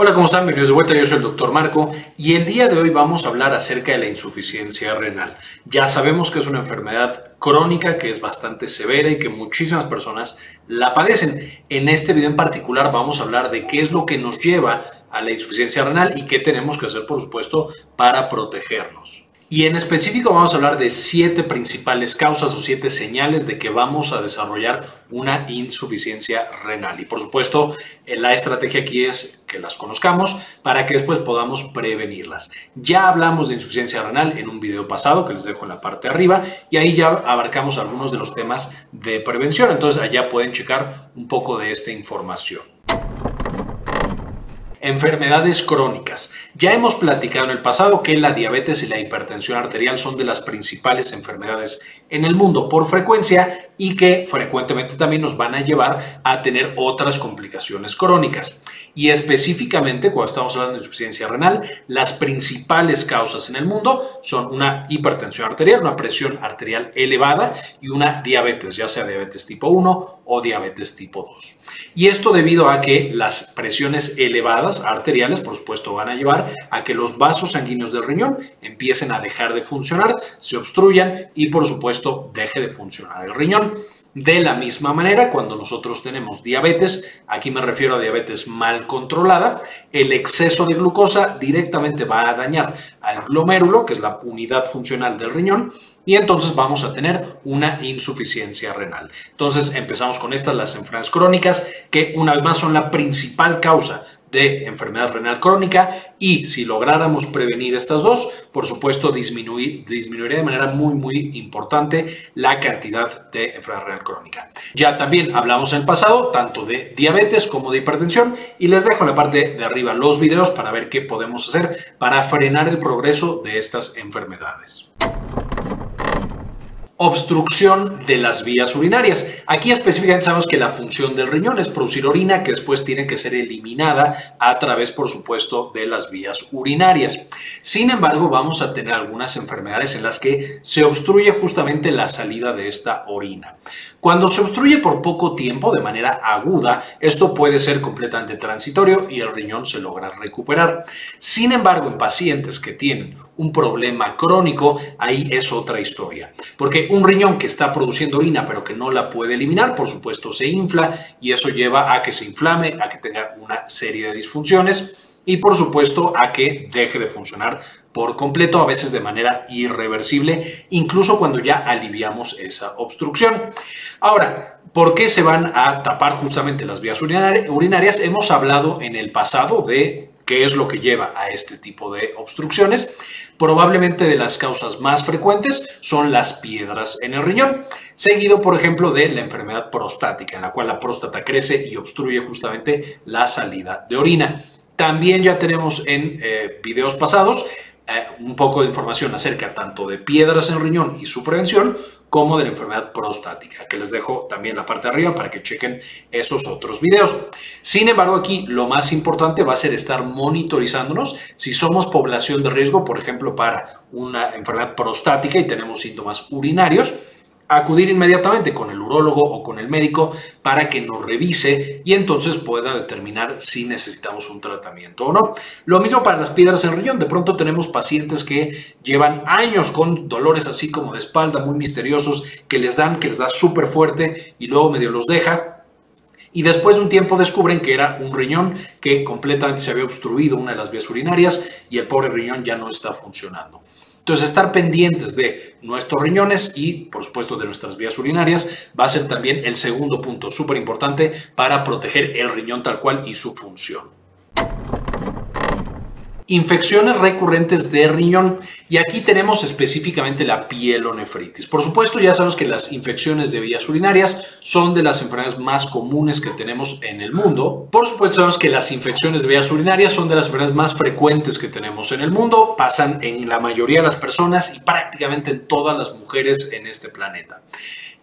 Hola, ¿cómo están? Bienvenidos de vuelta, yo soy el doctor Marco y el día de hoy vamos a hablar acerca de la insuficiencia renal. Ya sabemos que es una enfermedad crónica que es bastante severa y que muchísimas personas la padecen. En este video en particular vamos a hablar de qué es lo que nos lleva a la insuficiencia renal y qué tenemos que hacer, por supuesto, para protegernos. Y en específico vamos a hablar de siete principales causas o siete señales de que vamos a desarrollar una insuficiencia renal. Y por supuesto, eh, la estrategia aquí es que las conozcamos para que después podamos prevenirlas. Ya hablamos de insuficiencia renal en un video pasado que les dejo en la parte de arriba y ahí ya abarcamos algunos de los temas de prevención. Entonces allá pueden checar un poco de esta información. Enfermedades crónicas. Ya hemos platicado en el pasado que la diabetes y la hipertensión arterial son de las principales enfermedades en el mundo por frecuencia y que frecuentemente también nos van a llevar a tener otras complicaciones crónicas. Y específicamente, cuando estamos hablando de insuficiencia renal, las principales causas en el mundo son una hipertensión arterial, una presión arterial elevada y una diabetes, ya sea diabetes tipo 1 o diabetes tipo 2. Y esto debido a que las presiones elevadas arteriales, por supuesto, van a llevar a que los vasos sanguíneos del riñón empiecen a dejar de funcionar, se obstruyan y, por supuesto, deje de funcionar el riñón. De la misma manera, cuando nosotros tenemos diabetes, aquí me refiero a diabetes mal controlada, el exceso de glucosa directamente va a dañar al glomérulo, que es la unidad funcional del riñón, y entonces vamos a tener una insuficiencia renal. Entonces empezamos con estas, las enfermedades crónicas, que una vez más son la principal causa de enfermedad renal crónica y si lográramos prevenir estas dos, por supuesto disminuir, disminuiría de manera muy muy importante la cantidad de enfermedad renal crónica. Ya también hablamos en el pasado tanto de diabetes como de hipertensión y les dejo en la parte de arriba los videos para ver qué podemos hacer para frenar el progreso de estas enfermedades obstrucción de las vías urinarias. Aquí específicamente sabemos que la función del riñón es producir orina que después tiene que ser eliminada a través, por supuesto, de las vías urinarias. Sin embargo, vamos a tener algunas enfermedades en las que se obstruye justamente la salida de esta orina. Cuando se obstruye por poco tiempo, de manera aguda, esto puede ser completamente transitorio y el riñón se logra recuperar. Sin embargo, en pacientes que tienen un problema crónico, ahí es otra historia. Porque un riñón que está produciendo orina pero que no la puede eliminar, por supuesto se infla y eso lleva a que se inflame, a que tenga una serie de disfunciones y por supuesto a que deje de funcionar por completo, a veces de manera irreversible, incluso cuando ya aliviamos esa obstrucción. Ahora, ¿por qué se van a tapar justamente las vías urinarias? Hemos hablado en el pasado de qué es lo que lleva a este tipo de obstrucciones. Probablemente de las causas más frecuentes son las piedras en el riñón, seguido por ejemplo de la enfermedad prostática, en la cual la próstata crece y obstruye justamente la salida de orina. También ya tenemos en eh, videos pasados un poco de información acerca tanto de piedras en riñón y su prevención, como de la enfermedad prostática, que les dejo también la parte de arriba para que chequen esos otros videos. Sin embargo, aquí lo más importante va a ser estar monitorizándonos si somos población de riesgo, por ejemplo, para una enfermedad prostática y tenemos síntomas urinarios acudir inmediatamente con el urólogo o con el médico para que nos revise y entonces pueda determinar si necesitamos un tratamiento o no. Lo mismo para las piedras en riñón. De pronto tenemos pacientes que llevan años con dolores así como de espalda muy misteriosos que les dan, que les da súper fuerte y luego medio los deja. Y después de un tiempo descubren que era un riñón que completamente se había obstruido una de las vías urinarias y el pobre riñón ya no está funcionando. Entonces, estar pendientes de nuestros riñones y, por supuesto, de nuestras vías urinarias va a ser también el segundo punto súper importante para proteger el riñón tal cual y su función infecciones recurrentes de riñón. Y aquí tenemos específicamente la pielonefritis. Por supuesto, ya sabemos que las infecciones de vías urinarias son de las enfermedades más comunes que tenemos en el mundo. Por supuesto, sabemos que las infecciones de vías urinarias son de las enfermedades más frecuentes que tenemos en el mundo. Pasan en la mayoría de las personas y prácticamente en todas las mujeres en este planeta.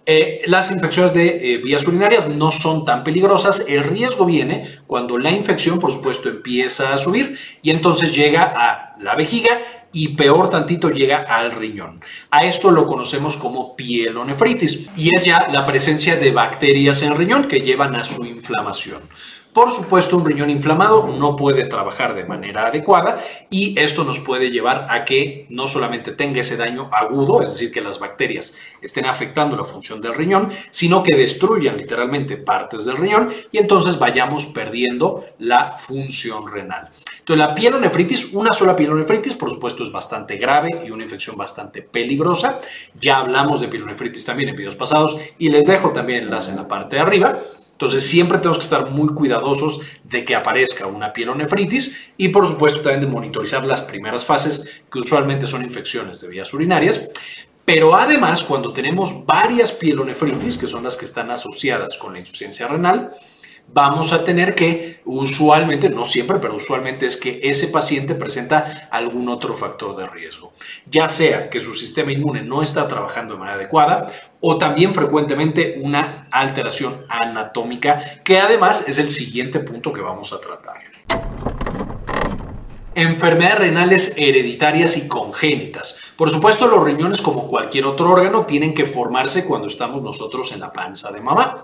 Eh, las infecciones de eh, vías urinarias no son tan peligrosas. El riesgo viene cuando la infección, por supuesto, empieza a subir y entonces llega a la vejiga y peor tantito llega al riñón. A esto lo conocemos como pielonefritis y es ya la presencia de bacterias en el riñón que llevan a su inflamación. Por supuesto, un riñón inflamado no puede trabajar de manera adecuada y esto nos puede llevar a que no solamente tenga ese daño agudo, es decir, que las bacterias estén afectando la función del riñón, sino que destruyan literalmente partes del riñón y entonces vayamos perdiendo la función renal. Entonces, la pielonefritis, una sola pielonefritis, por supuesto, es bastante grave y una infección bastante peligrosa. Ya hablamos de pielonefritis también en videos pasados y les dejo también el enlace en la parte de arriba. Entonces siempre tenemos que estar muy cuidadosos de que aparezca una pielonefritis y por supuesto también de monitorizar las primeras fases que usualmente son infecciones de vías urinarias. Pero además cuando tenemos varias pielonefritis, que son las que están asociadas con la insuficiencia renal, vamos a tener que usualmente, no siempre, pero usualmente es que ese paciente presenta algún otro factor de riesgo, ya sea que su sistema inmune no está trabajando de manera adecuada o también frecuentemente una alteración anatómica, que además es el siguiente punto que vamos a tratar. Enfermedades renales hereditarias y congénitas. Por supuesto, los riñones, como cualquier otro órgano, tienen que formarse cuando estamos nosotros en la panza de mamá.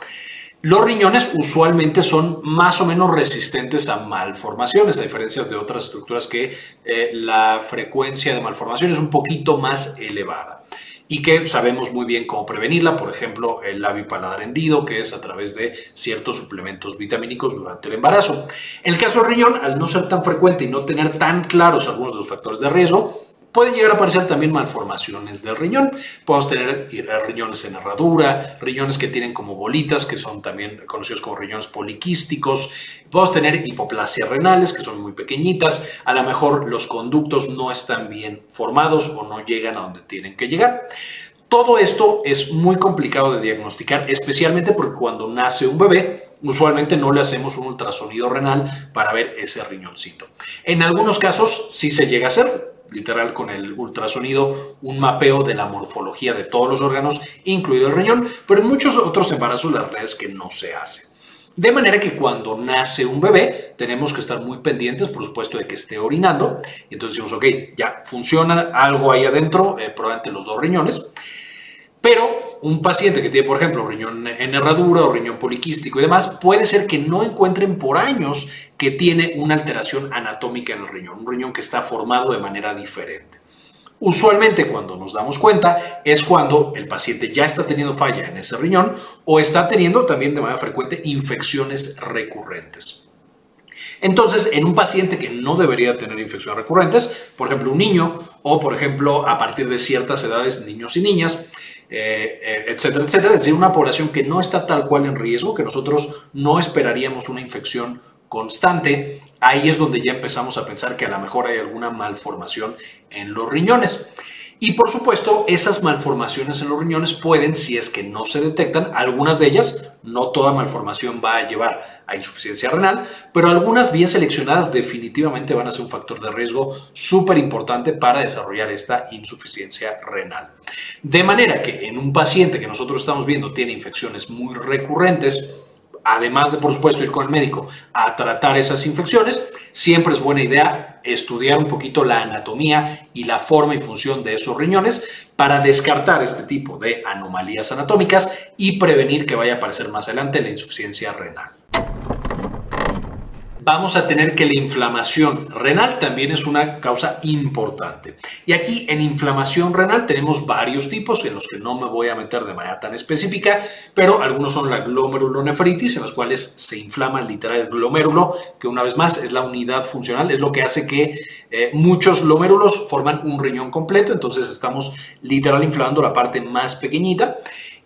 Los riñones usualmente son más o menos resistentes a malformaciones, a diferencia de otras estructuras que eh, la frecuencia de malformación es un poquito más elevada y que sabemos muy bien cómo prevenirla, por ejemplo, el labio paladar hendido, que es a través de ciertos suplementos vitamínicos durante el embarazo. En el caso del riñón, al no ser tan frecuente y no tener tan claros algunos de los factores de riesgo, Pueden llegar a aparecer también malformaciones del riñón. Podemos tener eh, riñones en herradura, riñones que tienen como bolitas, que son también conocidos como riñones poliquísticos. Podemos tener hipoplasias renales, que son muy pequeñitas. A lo mejor los conductos no están bien formados o no llegan a donde tienen que llegar. Todo esto es muy complicado de diagnosticar, especialmente porque cuando nace un bebé, usualmente no le hacemos un ultrasonido renal para ver ese riñoncito. En algunos casos sí se llega a hacer, literal con el ultrasonido, un mapeo de la morfología de todos los órganos, incluido el riñón, pero en muchos otros embarazos la realidad es que no se hace. De manera que cuando nace un bebé tenemos que estar muy pendientes, por supuesto, de que esté orinando. Entonces decimos, ok, ya funciona algo ahí adentro, eh, probablemente los dos riñones. Pero un paciente que tiene, por ejemplo, riñón en herradura o riñón poliquístico y demás, puede ser que no encuentren por años que tiene una alteración anatómica en el riñón, un riñón que está formado de manera diferente. Usualmente cuando nos damos cuenta es cuando el paciente ya está teniendo falla en ese riñón o está teniendo también de manera frecuente infecciones recurrentes. Entonces, en un paciente que no debería tener infecciones recurrentes, por ejemplo un niño o por ejemplo a partir de ciertas edades niños y niñas, eh, eh, etcétera, etcétera. Es decir, una población que no está tal cual en riesgo, que nosotros no esperaríamos una infección constante, ahí es donde ya empezamos a pensar que a lo mejor hay alguna malformación en los riñones. Y por supuesto, esas malformaciones en los riñones pueden, si es que no se detectan, algunas de ellas, no toda malformación va a llevar a insuficiencia renal, pero algunas bien seleccionadas definitivamente van a ser un factor de riesgo súper importante para desarrollar esta insuficiencia renal. De manera que en un paciente que nosotros estamos viendo tiene infecciones muy recurrentes, además de, por supuesto, ir con el médico a tratar esas infecciones, siempre es buena idea estudiar un poquito la anatomía y la forma y función de esos riñones para descartar este tipo de anomalías anatómicas y prevenir que vaya a aparecer más adelante la insuficiencia renal vamos a tener que la inflamación renal también es una causa importante. Y aquí en inflamación renal tenemos varios tipos en los que no me voy a meter de manera tan específica, pero algunos son la glomerulonefritis, en los cuales se inflama literal el glomérulo, que una vez más es la unidad funcional, es lo que hace que eh, muchos glomérulos forman un riñón completo, entonces estamos literal inflamando la parte más pequeñita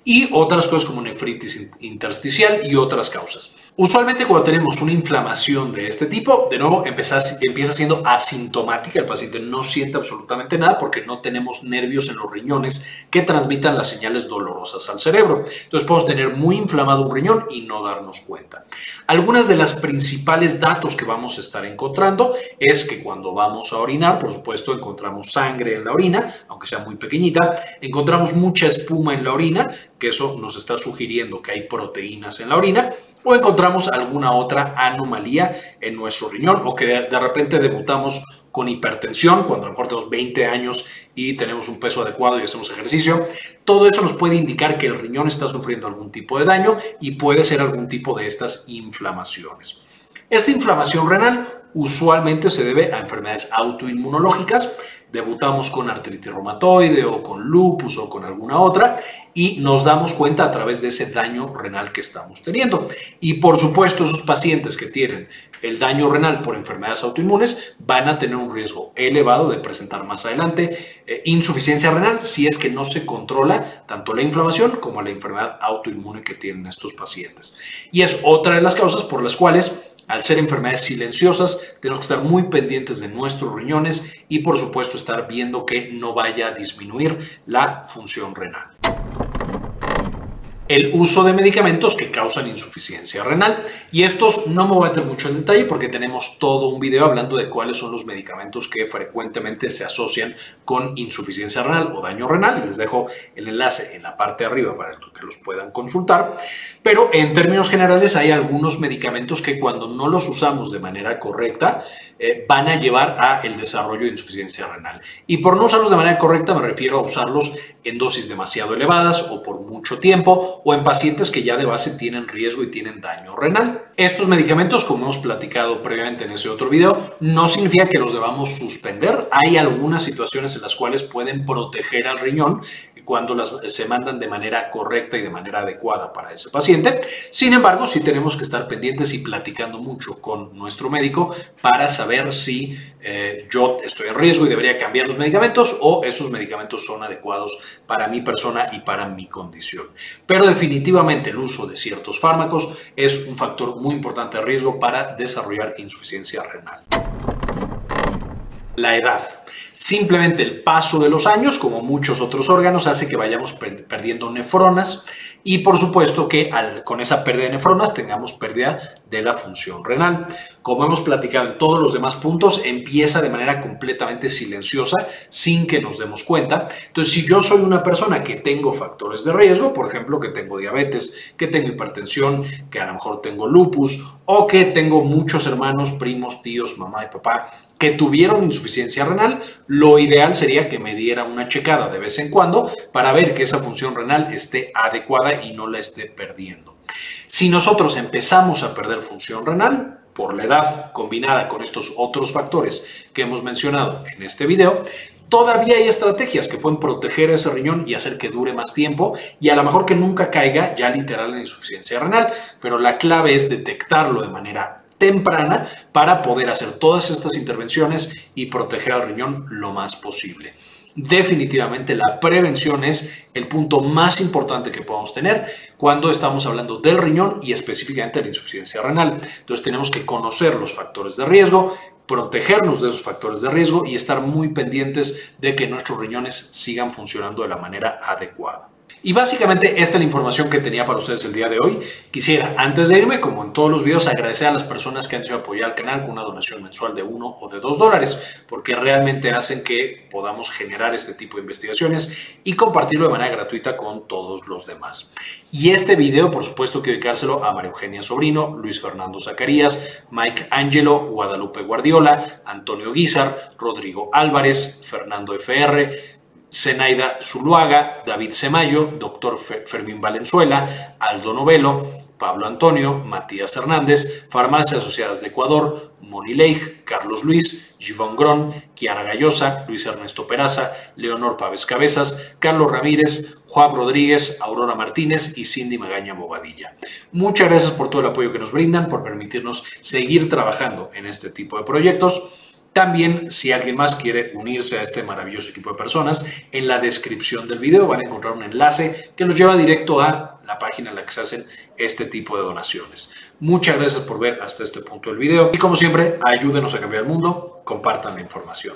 y otras cosas como nefritis intersticial y otras causas. Usualmente cuando tenemos una inflamación de este tipo, de nuevo empieza, siendo asintomática, el paciente no siente absolutamente nada porque no tenemos nervios en los riñones que transmitan las señales dolorosas al cerebro. Entonces podemos tener muy inflamado un riñón y no darnos cuenta. Algunas de las principales datos que vamos a estar encontrando es que cuando vamos a orinar, por supuesto, encontramos sangre en la orina, aunque sea muy pequeñita, encontramos mucha espuma en la orina, que eso nos está sugiriendo que hay proteínas en la orina, o encontramos alguna otra anomalía en nuestro riñón o que de, repente debutamos con hipertensión cuando a lo mejor tenemos 20 años y tenemos un peso adecuado y hacemos ejercicio. Todo eso nos puede indicar que el riñón está sufriendo algún tipo de daño y puede ser algún tipo de estas inflamaciones. Esta inflamación renal usualmente se debe a enfermedades autoinmunológicas debutamos con artritis reumatoide o con lupus o con alguna otra y nos damos cuenta a través de ese daño renal que estamos teniendo. Y por supuesto, esos pacientes que tienen el daño renal por enfermedades autoinmunes van a tener un riesgo elevado de presentar más adelante eh, insuficiencia renal si es que no se controla tanto la inflamación como la enfermedad autoinmune que tienen estos pacientes. Y es otra de las causas por las cuales al ser enfermedades silenciosas, tenemos que estar muy pendientes de nuestros riñones y por supuesto estar viendo que no vaya a disminuir la función renal el uso de medicamentos que causan insuficiencia renal. Y estos no me voy a meter mucho en detalle porque tenemos todo un video hablando de cuáles son los medicamentos que frecuentemente se asocian con insuficiencia renal o daño renal. Les dejo el enlace en la parte de arriba para que los puedan consultar. Pero en términos generales hay algunos medicamentos que cuando no los usamos de manera correcta eh, van a llevar a el desarrollo de insuficiencia renal. Y por no usarlos de manera correcta me refiero a usarlos en dosis demasiado elevadas o por mucho tiempo o en pacientes que ya de base tienen riesgo y tienen daño renal. Estos medicamentos, como hemos platicado previamente en ese otro video, no significa que los debamos suspender. Hay algunas situaciones en las cuales pueden proteger al riñón cuando las, se mandan de manera correcta y de manera adecuada para ese paciente. Sin embargo, sí tenemos que estar pendientes y platicando mucho con nuestro médico para saber si eh, yo estoy en riesgo y debería cambiar los medicamentos o esos medicamentos son adecuados para mi persona y para mi condición. Pero definitivamente el uso de ciertos fármacos es un factor muy importante de riesgo para desarrollar insuficiencia renal. La edad. Simplemente el paso de los años, como muchos otros órganos, hace que vayamos perdiendo nefronas y por supuesto que con esa pérdida de nefronas tengamos pérdida de la función renal. Como hemos platicado en todos los demás puntos, empieza de manera completamente silenciosa sin que nos demos cuenta. Entonces, si yo soy una persona que tengo factores de riesgo, por ejemplo, que tengo diabetes, que tengo hipertensión, que a lo mejor tengo lupus o que tengo muchos hermanos, primos, tíos, mamá y papá que tuvieron insuficiencia renal, lo ideal sería que me diera una checada de vez en cuando para ver que esa función renal esté adecuada y no la esté perdiendo. Si nosotros empezamos a perder función renal, por la edad combinada con estos otros factores que hemos mencionado en este video, todavía hay estrategias que pueden proteger ese riñón y hacer que dure más tiempo y a lo mejor que nunca caiga ya literal en insuficiencia renal, pero la clave es detectarlo de manera temprana para poder hacer todas estas intervenciones y proteger al riñón lo más posible. Definitivamente la prevención es el punto más importante que podamos tener cuando estamos hablando del riñón y específicamente de la insuficiencia renal. Entonces tenemos que conocer los factores de riesgo, protegernos de esos factores de riesgo y estar muy pendientes de que nuestros riñones sigan funcionando de la manera adecuada. Y básicamente esta es la información que tenía para ustedes el día de hoy. Quisiera, antes de irme, como en todos los videos, agradecer a las personas que han sido apoyar al canal con una donación mensual de uno o de dos dólares, porque realmente hacen que podamos generar este tipo de investigaciones y compartirlo de manera gratuita con todos los demás. Y este video, por supuesto, quiero dedicárselo a María Eugenia Sobrino, Luis Fernando Zacarías, Mike Angelo, Guadalupe Guardiola, Antonio Guizar, Rodrigo Álvarez, Fernando FR, Zenaida Zuluaga, David Semayo, Dr. Fermín Valenzuela, Aldo Novelo, Pablo Antonio, Matías Hernández, Farmacias Asociadas de Ecuador, Moni Leigh, Carlos Luis, Givón Grón, Kiara Gallosa, Luis Ernesto Peraza, Leonor Pávez Cabezas, Carlos Ramírez, Juan Rodríguez, Aurora Martínez y Cindy Magaña Bobadilla. Muchas gracias por todo el apoyo que nos brindan, por permitirnos seguir trabajando en este tipo de proyectos. También, si alguien más quiere unirse a este maravilloso equipo de personas, en la descripción del video van a encontrar un enlace que los lleva directo a la página en la que se hacen este tipo de donaciones. Muchas gracias por ver hasta este punto del video y como siempre, ayúdenos a cambiar el mundo, compartan la información.